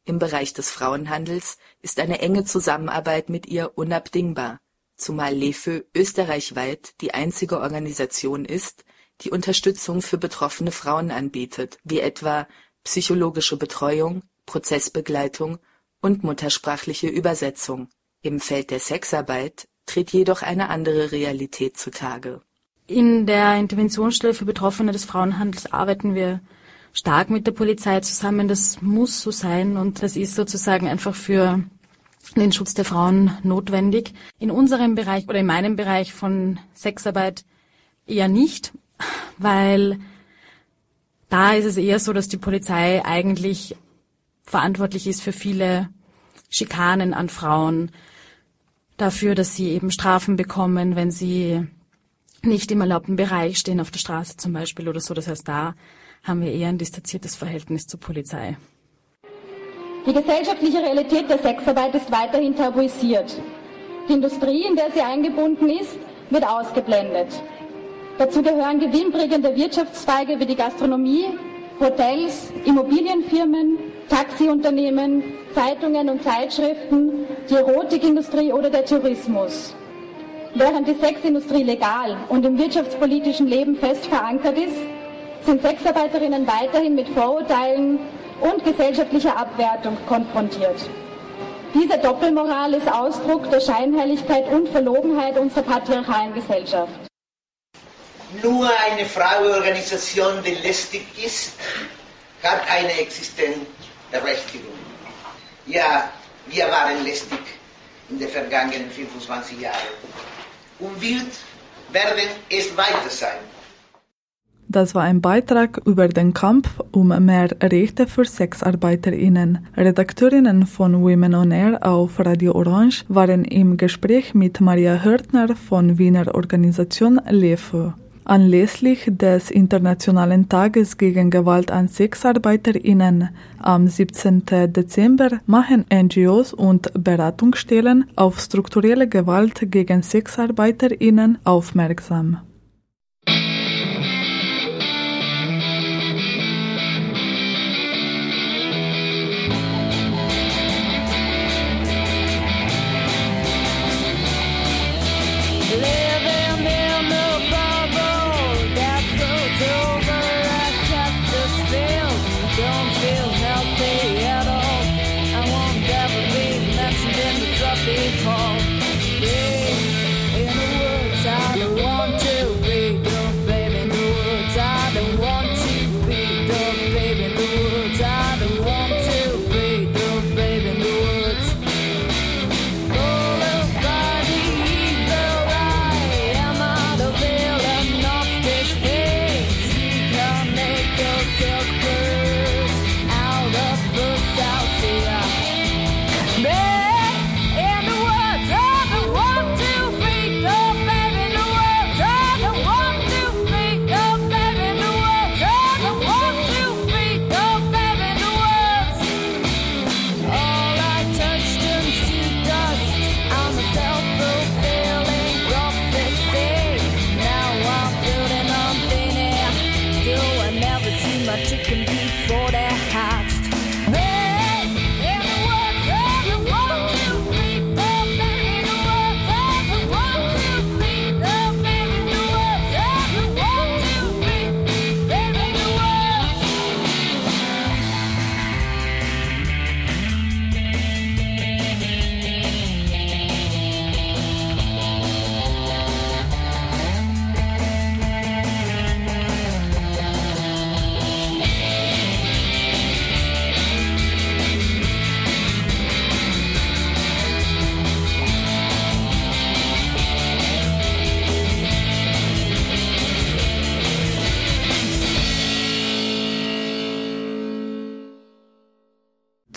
Im Bereich des Frauenhandels ist eine enge Zusammenarbeit mit ihr unabdingbar, zumal LEFÖ österreichweit die einzige Organisation ist, die Unterstützung für betroffene Frauen anbietet, wie etwa psychologische Betreuung, Prozessbegleitung und muttersprachliche Übersetzung. Im Feld der Sexarbeit tritt jedoch eine andere Realität zutage. In der Interventionsstelle für Betroffene des Frauenhandels arbeiten wir stark mit der Polizei zusammen. Das muss so sein und das ist sozusagen einfach für den Schutz der Frauen notwendig. In unserem Bereich oder in meinem Bereich von Sexarbeit eher nicht, weil da ist es eher so, dass die Polizei eigentlich verantwortlich ist für viele Schikanen an Frauen, dafür, dass sie eben Strafen bekommen, wenn sie nicht im erlaubten Bereich stehen, auf der Straße zum Beispiel oder so. Das heißt, da haben wir eher ein distanziertes Verhältnis zur Polizei. Die gesellschaftliche Realität der Sexarbeit ist weiterhin tabuisiert. Die Industrie, in der sie eingebunden ist, wird ausgeblendet. Dazu gehören gewinnbringende Wirtschaftszweige wie die Gastronomie, Hotels, Immobilienfirmen, Taxiunternehmen, Zeitungen und Zeitschriften, die Erotikindustrie oder der Tourismus. Während die Sexindustrie legal und im wirtschaftspolitischen Leben fest verankert ist, sind Sexarbeiterinnen weiterhin mit Vorurteilen und gesellschaftlicher Abwertung konfrontiert. Diese Doppelmoral ist Ausdruck der Scheinheiligkeit und Verlogenheit unserer patriarchalen Gesellschaft. Nur eine Frauenorganisation, die lästig ist, hat eine Existenzberechtigung. Ja, wir waren lästig in den vergangenen 25 Jahren. Und wird werden es weiter sein. Das war ein Beitrag über den Kampf um mehr Rechte für SexarbeiterInnen. Redakteurinnen von Women on Air auf Radio Orange waren im Gespräch mit Maria Hörtner von Wiener Organisation LEFO. Anlässlich des Internationalen Tages gegen Gewalt an SexarbeiterInnen am 17. Dezember machen NGOs und Beratungsstellen auf strukturelle Gewalt gegen SexarbeiterInnen aufmerksam.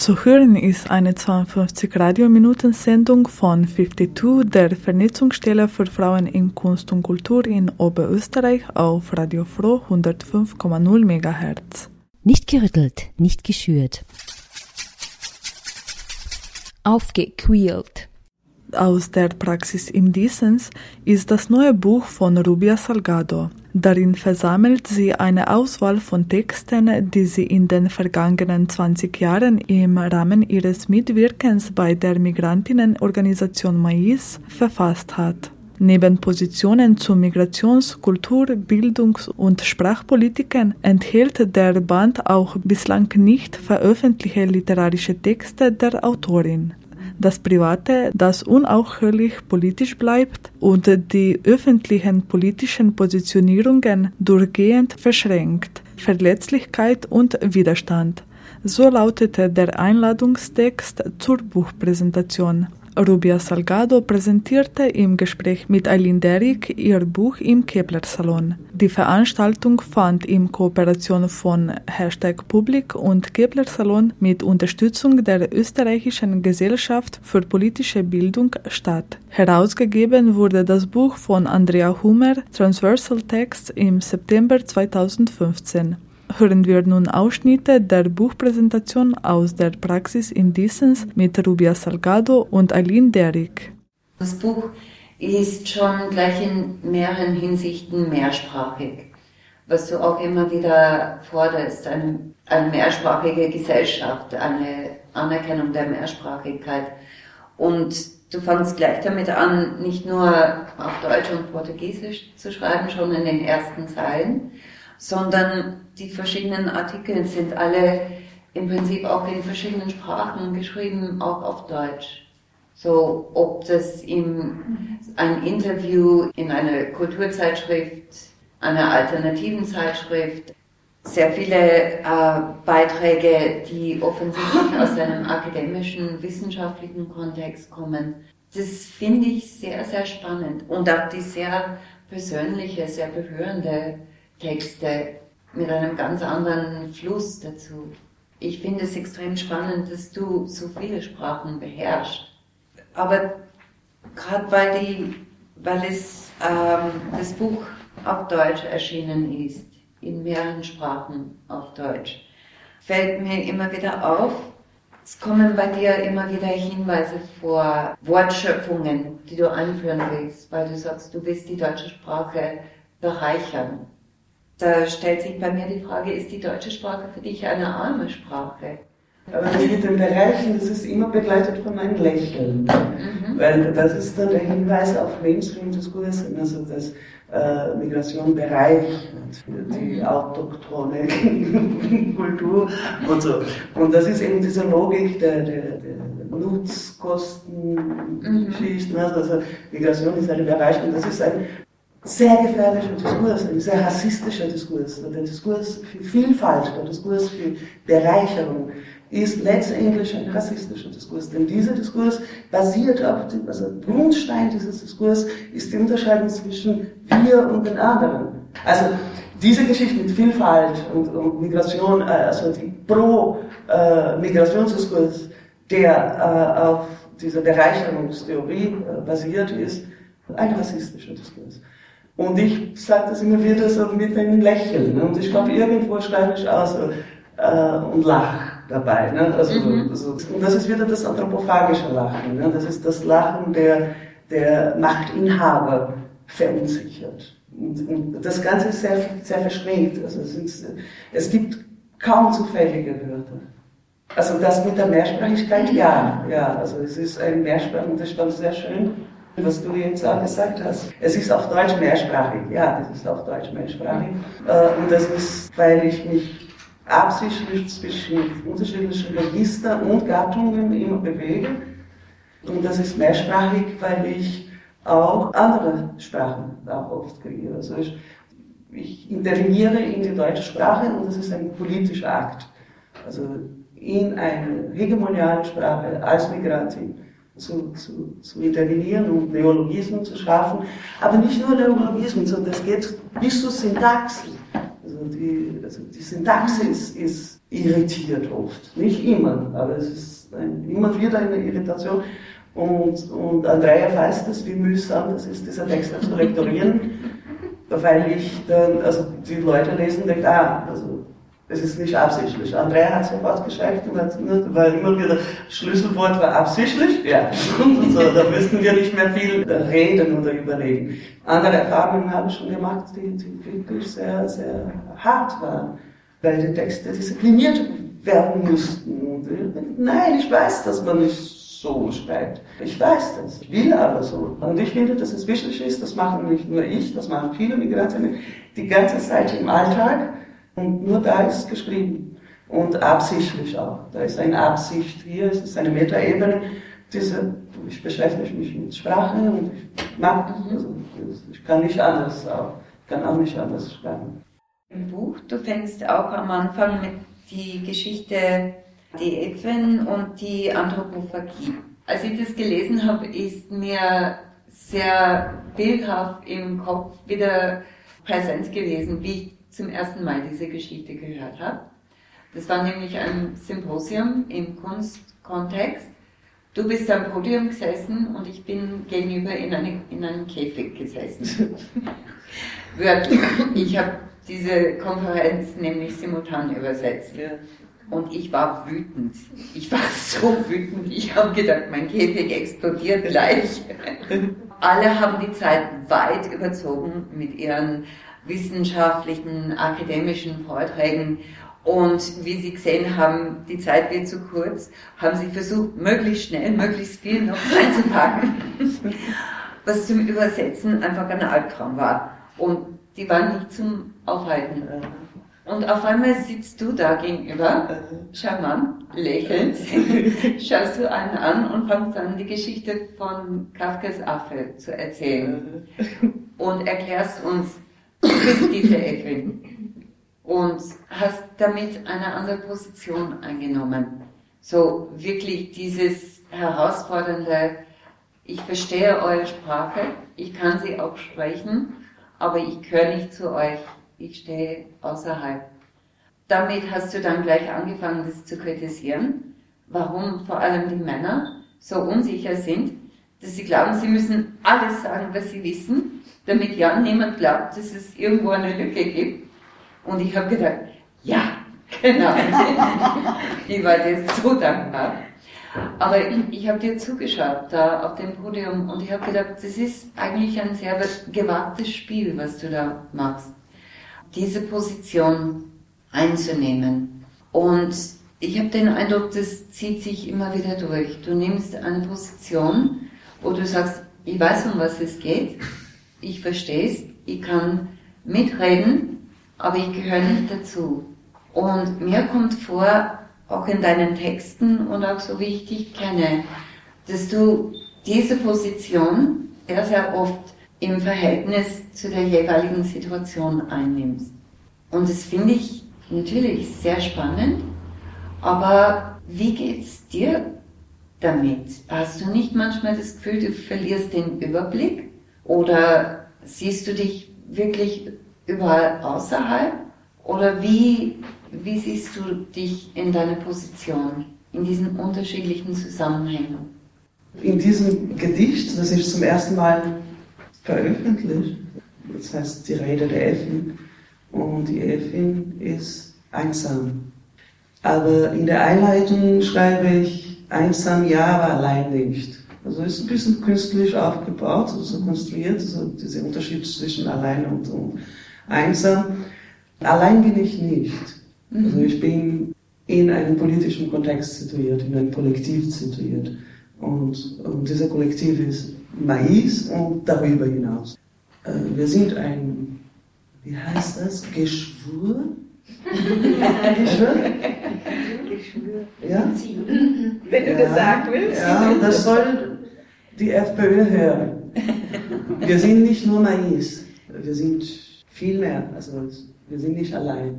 Zu hören ist eine 52 Radiominuten-Sendung von 52 der Vernetzungsstelle für Frauen in Kunst und Kultur in Oberösterreich auf Radio Froh 105,0 MHz. Nicht gerüttelt, nicht geschürt. Aufgequält. Aus der Praxis im Dissens ist das neue Buch von Rubia Salgado. Darin versammelt sie eine Auswahl von Texten, die sie in den vergangenen 20 Jahren im Rahmen ihres Mitwirkens bei der Migrantinnenorganisation Mais verfasst hat. Neben Positionen zu Migrations-, Kultur-, Bildungs- und Sprachpolitiken enthält der Band auch bislang nicht veröffentlichte literarische Texte der Autorin das Private, das unaufhörlich politisch bleibt und die öffentlichen politischen Positionierungen durchgehend verschränkt, Verletzlichkeit und Widerstand. So lautete der Einladungstext zur Buchpräsentation. Rubia Salgado präsentierte im Gespräch mit Eileen Derrick ihr Buch im Kepler-Salon. Die Veranstaltung fand in Kooperation von Hashtag Publik und Kepler-Salon mit Unterstützung der Österreichischen Gesellschaft für politische Bildung statt. Herausgegeben wurde das Buch von Andrea Hummer, Transversal Texts, im September 2015 hören wir nun Ausschnitte der Buchpräsentation aus der Praxis im Dissens mit Rubia Salgado und Eileen Derrick. Das Buch ist schon gleich in mehreren Hinsichten mehrsprachig, was du auch immer wieder forderst, eine, eine mehrsprachige Gesellschaft, eine Anerkennung der Mehrsprachigkeit. Und du fangst gleich damit an, nicht nur auf Deutsch und Portugiesisch zu schreiben, schon in den ersten Zeilen, sondern die verschiedenen Artikel sind alle im Prinzip auch in verschiedenen Sprachen geschrieben, auch auf Deutsch. So, ob das im, ein Interview in einer Kulturzeitschrift, einer alternativen Zeitschrift, sehr viele äh, Beiträge, die offensichtlich aus einem akademischen, wissenschaftlichen Kontext kommen. Das finde ich sehr, sehr spannend und auch die sehr persönliche, sehr berührende Texte mit einem ganz anderen Fluss dazu. Ich finde es extrem spannend, dass du so viele Sprachen beherrschst. Aber gerade weil, die, weil es, ähm, das Buch auf Deutsch erschienen ist, in mehreren Sprachen auf Deutsch, fällt mir immer wieder auf, es kommen bei dir immer wieder Hinweise vor, Wortschöpfungen, die du anführen willst, weil du sagst, du willst die deutsche Sprache bereichern. Da stellt sich bei mir die Frage, ist die deutsche Sprache für dich eine arme Sprache? Aber das mit dem Bereichen, das ist immer begleitet von einem Lächeln. Mhm. Weil das ist dann der Hinweis auf Mainstream-Diskurs, also dass äh, Migration bereichert die mhm. autochthone Kultur und so. Und das ist eben diese Logik der, der, der Nutzkosten-Geschichten. Mhm. Also Migration ist eine Bereicherung, das ist ein sehr gefährlicher Diskurs, ein sehr rassistischer Diskurs. Der Diskurs für Vielfalt, der Diskurs für Bereicherung ist letztendlich ein rassistischer Diskurs. Denn dieser Diskurs basiert auf, dem, also Grundstein dieses Diskurs ist die Unterscheidung zwischen wir und den anderen. Also diese Geschichte mit Vielfalt und, und Migration, äh, also die Pro-Migrationsdiskurs, der äh, auf dieser Bereicherungstheorie äh, basiert ist, ein rassistischer Diskurs. Und ich sage das immer wieder so mit einem Lächeln. Ne? Und ich glaube, irgendwo schreibe ich auch so äh, und lach dabei. Ne? Also, mhm. also, und das ist wieder das anthropophagische Lachen. Ne? Das ist das Lachen der, der Machtinhaber verunsichert. Und, und das Ganze ist sehr, sehr verschränkt. Also es, ist, es gibt kaum zufällige Wörter. Also das mit der Mehrsprachigkeit, ja, ja, also es ist ein Mehrsprach und das ist sehr schön was du jetzt auch gesagt hast. Es ist auf Deutsch mehrsprachig, ja, das ist auf Deutsch mehrsprachig. Äh, und das ist, weil ich mich absichtlich zwischen unterschiedlichen Registern und Gattungen immer bewege. Und das ist mehrsprachig, weil ich auch andere Sprachen auch oft kreiere. Also ich, ich interveniere in die deutsche Sprache und das ist ein politischer Akt. Also in eine hegemoniale Sprache als Migrantin zu, zu, zu intervenieren und Neologismen zu schaffen. Aber nicht nur Neologismen, sondern es geht bis zur Syntax. Also die, also die Syntax ist, ist irritiert oft. Nicht immer, aber es ist ein, immer wieder eine Irritation. Und, und Andrea weiß das, wie mühsam das ist, dieser Text zu lektorieren, weil ich dann, also die Leute lesen denken, ah, also es ist nicht absichtlich. Andrea hat sofort geschreckt und hat, ne, weil immer wieder Schlüsselwort war absichtlich, ja. So, da müssten wir nicht mehr viel reden oder überlegen. Andere Erfahrungen habe ich schon gemacht, die, die wirklich sehr, sehr hart waren, weil die Texte diszipliniert werden mussten. Und, nein, ich weiß, dass man nicht so schreibt. Ich weiß das, ich will aber so. Und ich finde, dass es wichtig ist, das machen nicht nur ich, das machen viele Migrantinnen die ganze Zeit im Alltag und nur da ist geschrieben. Und absichtlich auch. Da ist eine Absicht hier, es ist eine Metaebene. Diese, ich beschäftige mich mit Sprache und ich mag das. Also, ich kann nicht anders auch, kann auch nicht anders schreiben. Im Buch, du fängst auch am Anfang mit die Geschichte die Edwin und die Anthropophagie. Als ich das gelesen habe, ist mir sehr bildhaft im Kopf wieder präsent gewesen, wie ich zum ersten Mal diese Geschichte gehört habe. Das war nämlich ein Symposium im Kunstkontext. Du bist am Podium gesessen und ich bin gegenüber in, eine, in einem Käfig gesessen. Wörtlich. Ich habe diese Konferenz nämlich simultan übersetzt. Ja. Und ich war wütend. Ich war so wütend. Ich habe gedacht, mein Käfig explodiert gleich. Alle haben die Zeit weit überzogen mit ihren wissenschaftlichen, akademischen Vorträgen. Und wie Sie gesehen haben, die Zeit wird zu kurz, haben Sie versucht, möglichst schnell, möglichst viel noch reinzupacken, was zum Übersetzen einfach ein Albtraum war. Und die waren nicht zum Aufhalten. Und auf einmal sitzt du da gegenüber, charmant, lächelnd, schaust du einen an und fängst an, die Geschichte von Kafkas Affe zu erzählen. Und erklärst uns, bist diese Edwin. Und hast damit eine andere Position eingenommen. So wirklich dieses herausfordernde, ich verstehe eure Sprache, ich kann sie auch sprechen, aber ich gehöre nicht zu euch ich stehe außerhalb. Damit hast du dann gleich angefangen, das zu kritisieren, warum vor allem die Männer so unsicher sind, dass sie glauben, sie müssen alles sagen, was sie wissen, damit ja niemand glaubt, dass es irgendwo eine Lücke gibt. Und ich habe gedacht, ja, genau. ich war dir so dankbar. Aber ich, ich habe dir zugeschaut da auf dem Podium und ich habe gedacht, das ist eigentlich ein sehr gewagtes Spiel, was du da machst diese Position einzunehmen. Und ich habe den Eindruck, das zieht sich immer wieder durch. Du nimmst eine Position, wo du sagst, ich weiß, um was es geht, ich verstehe es, ich kann mitreden, aber ich gehöre nicht dazu. Und mir kommt vor, auch in deinen Texten und auch so wie ich dich kenne, dass du diese Position sehr, sehr oft im Verhältnis zu der jeweiligen Situation einnimmst. Und das finde ich natürlich sehr spannend, aber wie geht's dir damit? Hast du nicht manchmal das Gefühl, du verlierst den Überblick oder siehst du dich wirklich überall außerhalb? Oder wie, wie siehst du dich in deiner Position, in diesen unterschiedlichen Zusammenhängen? In diesem Gedicht, das ich zum ersten Mal veröffentlicht. Das heißt die Rede der Elfen. Und die Elfin ist einsam. Aber in der Einleitung schreibe ich einsam ja, aber allein nicht. Also ist ein bisschen künstlich aufgebaut, also konstruiert, also dieser Unterschied zwischen allein und, und einsam. Allein bin ich nicht. Also ich bin in einem politischen Kontext situiert, in einem Kollektiv situiert. Und, und dieser Kollektiv ist Mais und darüber hinaus. Äh, wir sind ein, wie heißt das, Geschwur? Geschwur? Geschwur. Ja? Wenn du das sagen willst. Ja, das soll die FPÖ hören. Wir sind nicht nur Mais, wir sind viel mehr. Also wir sind nicht allein.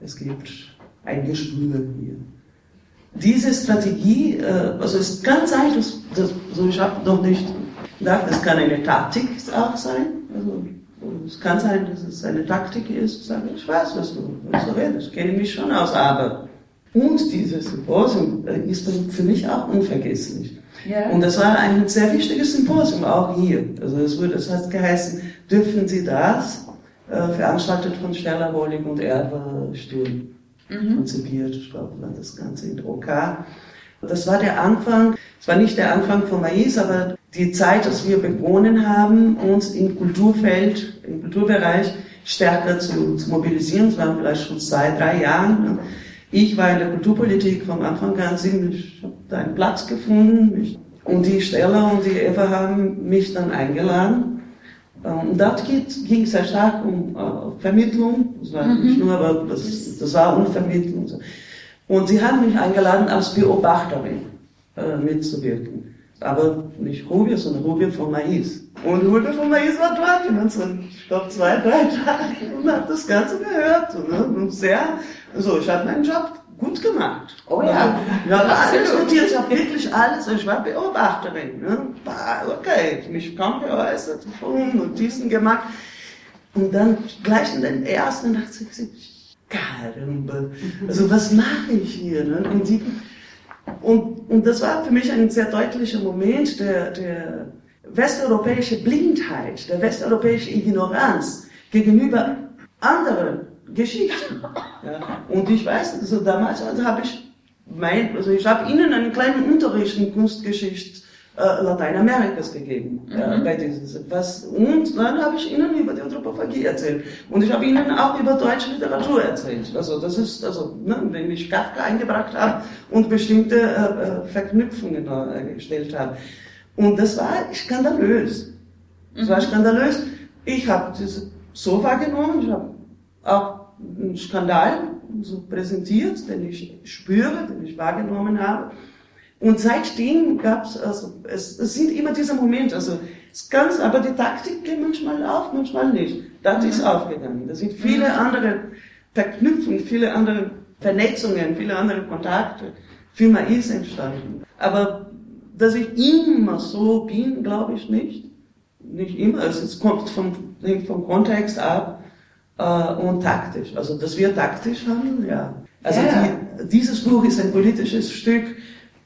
Es gibt ein Geschwür hier diese Strategie, äh, also es kann sein, dass, also ich habe noch nicht gedacht, es kann eine Taktik auch sein, also es kann sein, dass es eine Taktik ist, zu sagen, ich weiß, was du, was redest, ich kenne mich schon aus, aber. Und dieses Symposium äh, ist für mich auch unvergesslich. Ja. Und das war ein sehr wichtiges Symposium, auch hier. Also es wurde, das heißt geheißen, dürfen Sie das, äh, veranstaltet von Stella Wollig und Erwa Sturm, mhm. konzipiert, ich glaube, war das Ganze in OK. Das war der Anfang, es war nicht der Anfang von Mais, aber die Zeit, dass wir begonnen haben, uns im Kulturfeld, im Kulturbereich stärker zu, zu mobilisieren. Es waren vielleicht schon zwei, drei Jahre. Ich war in der Kulturpolitik vom Anfang an ziemlich, ich habe da einen Platz gefunden. Und die Stella und die Eva haben mich dann eingeladen. Und dort ging es sehr stark um uh, Vermittlung. Das war mhm. nicht nur, aber das, das war Unvermittlung. Und sie haben mich eingeladen, als Beobachterin äh, mitzuwirken. Aber nicht Rubio, sondern Rubio von Mais. Und Rubio von Mais war dort, jemand so, ich glaube, zwei, drei Tage und hat das Ganze gehört. Und, ne? und sehr, also ich habe meinen Job gut gemacht. Oh ja. Ich habe alles notiert, ich habe wirklich alles, ich war Beobachterin. Ne? Okay, mich kaum geäußert, Notizen gemacht. Und dann gleich in den ersten dachte ich, Caramba, also was mache ich hier? Ne? Und die, und, und das war für mich ein sehr deutlicher Moment der, der westeuropäischen Blindheit, der westeuropäischen Ignoranz gegenüber anderen Geschichten. Ja. Und ich weiß, also damals also habe ich mein, also ich habe ihnen einen kleinen Unterricht in Kunstgeschichte äh, Lateinamerikas gegeben mhm. äh, bei dieses was und dann habe ich ihnen über die Anthropophagie erzählt. Und ich habe ihnen auch über deutsche Literatur erzählt. Also das ist also ne, wenn ich Kafka eingebracht habe und bestimmte äh, Verknüpfungen gestellt habe. Und das war skandalös. Das war mhm. skandalös. Ich habe das so wahrgenommen ich habe auch einen Skandal so präsentiert den ich spüre den ich wahrgenommen habe und seitdem gab es, also es, es sind immer diese Momente, also es ganz, aber die Taktik geht manchmal auf, manchmal nicht. Das ist mhm. aufgegangen. Da sind viele mhm. andere Verknüpfungen, viele andere Vernetzungen, viele andere Kontakte für Mais entstanden. Aber dass ich immer so bin, glaube ich nicht. Nicht immer. Also es kommt vom, vom Kontext ab äh, und taktisch. Also dass wir taktisch handeln, ja. Also ja. Die, dieses Buch ist ein politisches Stück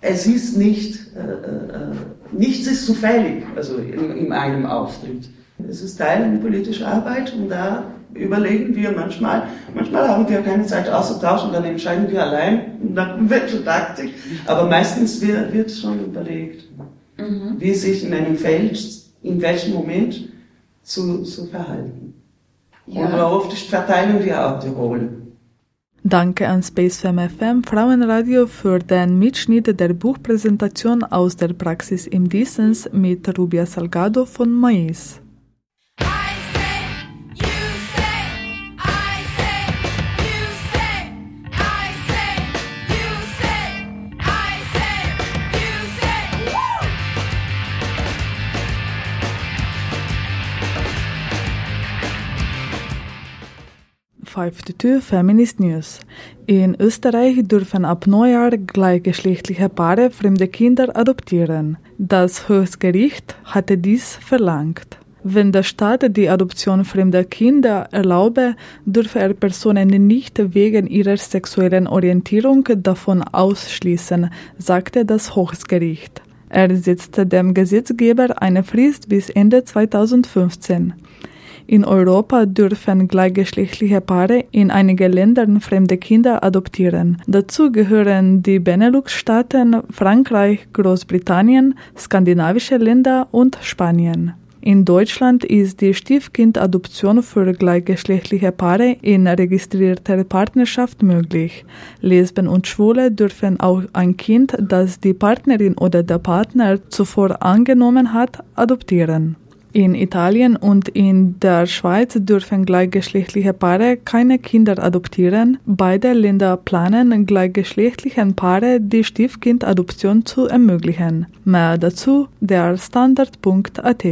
es ist nicht, äh, äh, nichts ist zufällig, also in, in einem Auftritt. Es ist Teil einer politischen Arbeit und da überlegen wir manchmal, manchmal haben wir keine Zeit auszutauschen, dann entscheiden wir allein nach welcher Taktik, aber meistens wird, wird schon überlegt, mhm. wie sich in einem Feld, in welchem Moment zu, zu verhalten. Ja. Und oft verteilen wir auch die Rollen. Danke an Spacefam FM Frauenradio für den Mitschnitt der Buchpräsentation aus der Praxis im Dissens mit Rubia Salgado von Mais. Five Feminist News. In Österreich dürfen ab Neujahr gleichgeschlechtliche Paare fremde Kinder adoptieren. Das Höchstgericht hatte dies verlangt. Wenn der Staat die Adoption fremder Kinder erlaube, dürfe er Personen nicht wegen ihrer sexuellen Orientierung davon ausschließen, sagte das Hochgericht. Er setzte dem Gesetzgeber eine Frist bis Ende 2015. In Europa dürfen gleichgeschlechtliche Paare in einigen Ländern fremde Kinder adoptieren. Dazu gehören die Benelux-Staaten, Frankreich, Großbritannien, skandinavische Länder und Spanien. In Deutschland ist die Stiefkindadoption für gleichgeschlechtliche Paare in registrierter Partnerschaft möglich. Lesben und Schwule dürfen auch ein Kind, das die Partnerin oder der Partner zuvor angenommen hat, adoptieren. In Italien und in der Schweiz dürfen gleichgeschlechtliche Paare keine Kinder adoptieren. Beide Länder planen, gleichgeschlechtlichen Paare die Stiefkindadoption zu ermöglichen. Mehr dazu der Standard.at.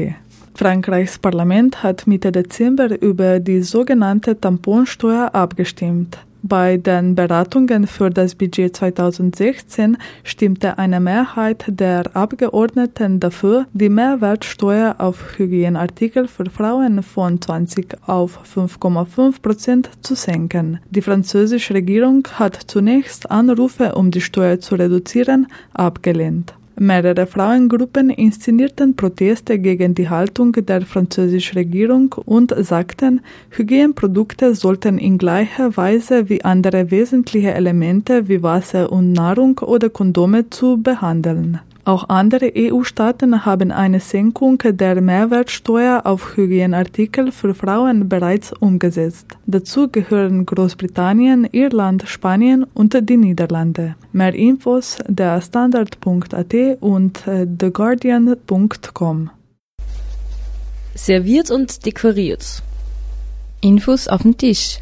Frankreichs Parlament hat Mitte Dezember über die sogenannte Tamponsteuer abgestimmt. Bei den Beratungen für das Budget 2016 stimmte eine Mehrheit der Abgeordneten dafür, die Mehrwertsteuer auf Hygieneartikel für Frauen von 20 auf 5,5 Prozent zu senken. Die französische Regierung hat zunächst Anrufe, um die Steuer zu reduzieren, abgelehnt. Mehrere Frauengruppen inszenierten Proteste gegen die Haltung der französischen Regierung und sagten, Hygieneprodukte sollten in gleicher Weise wie andere wesentliche Elemente wie Wasser und Nahrung oder Kondome zu behandeln. Auch andere EU-Staaten haben eine Senkung der Mehrwertsteuer auf Hygieneartikel für Frauen bereits umgesetzt. Dazu gehören Großbritannien, Irland, Spanien und die Niederlande. Mehr Infos der Standard.at und äh, theguardian.com. Serviert und dekoriert. Infos auf dem Tisch.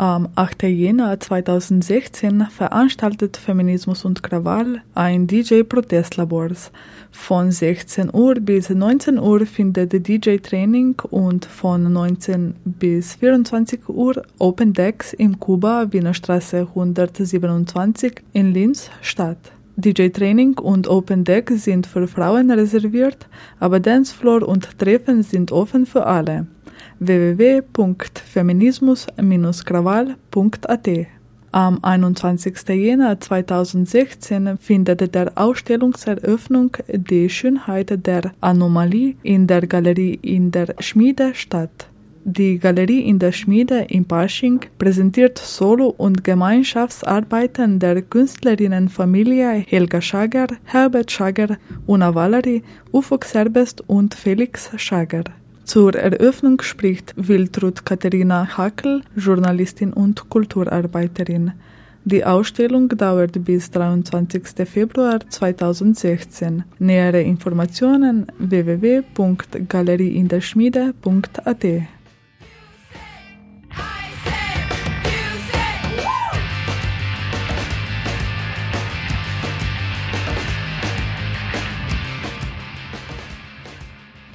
Am 8. Jänner 2016 veranstaltet Feminismus und Krawall ein DJ-Protestlabors. Von 16 Uhr bis 19 Uhr findet DJ-Training und von 19 bis 24 Uhr Open Decks im Kuba Wiener Straße 127 in Linz statt. DJ-Training und Open Deck sind für Frauen reserviert, aber Dancefloor und Treffen sind offen für alle www.feminismus-krawall.at. Am 21. Jänner 2016 findet der Ausstellungseröffnung Die Schönheit der Anomalie in der Galerie in der Schmiede statt. Die Galerie in der Schmiede in Pasching präsentiert Solo- und Gemeinschaftsarbeiten der Künstlerinnenfamilie Helga Schager, Herbert Schager, Una Valery, Ufuk Serbest und Felix Schager. Zur Eröffnung spricht Wiltrud Katharina Hackel, Journalistin und Kulturarbeiterin. Die Ausstellung dauert bis 23. Februar 2016. Nähere Informationen www.galerieinderschmiede.at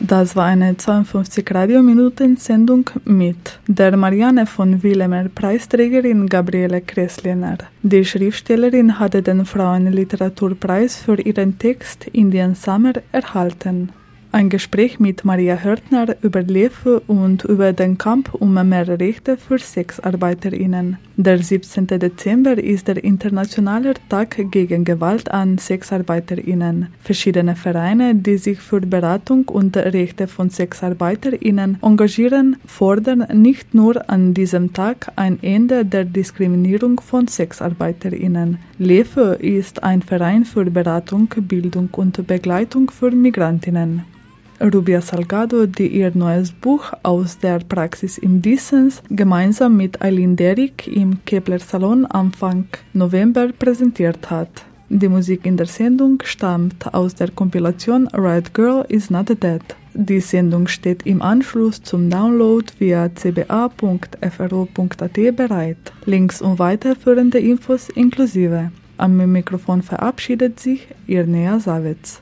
Das war eine 52 Radiominuten-Sendung mit der Marianne von Willemer Preisträgerin Gabriele Kresliner. Die Schriftstellerin hatte den Frauenliteraturpreis für ihren Text Indian Summer erhalten. Ein Gespräch mit Maria Hörtner über Leve und über den Kampf um mehr Rechte für Sexarbeiterinnen. Der 17. Dezember ist der internationale Tag gegen Gewalt an Sexarbeiterinnen. Verschiedene Vereine, die sich für Beratung und Rechte von Sexarbeiterinnen engagieren, fordern nicht nur an diesem Tag ein Ende der Diskriminierung von Sexarbeiterinnen. Leve ist ein Verein für Beratung, Bildung und Begleitung für Migrantinnen. Rubia Salgado, die ihr neues Buch aus der Praxis im Dissens gemeinsam mit Eileen Derrick im Kepler Salon Anfang November präsentiert hat. Die Musik in der Sendung stammt aus der Kompilation Right Girl is Not Dead. Die Sendung steht im Anschluss zum Download via cba.fro.at bereit. Links und weiterführende Infos inklusive. Am Mikrofon verabschiedet sich Irnea Savitz.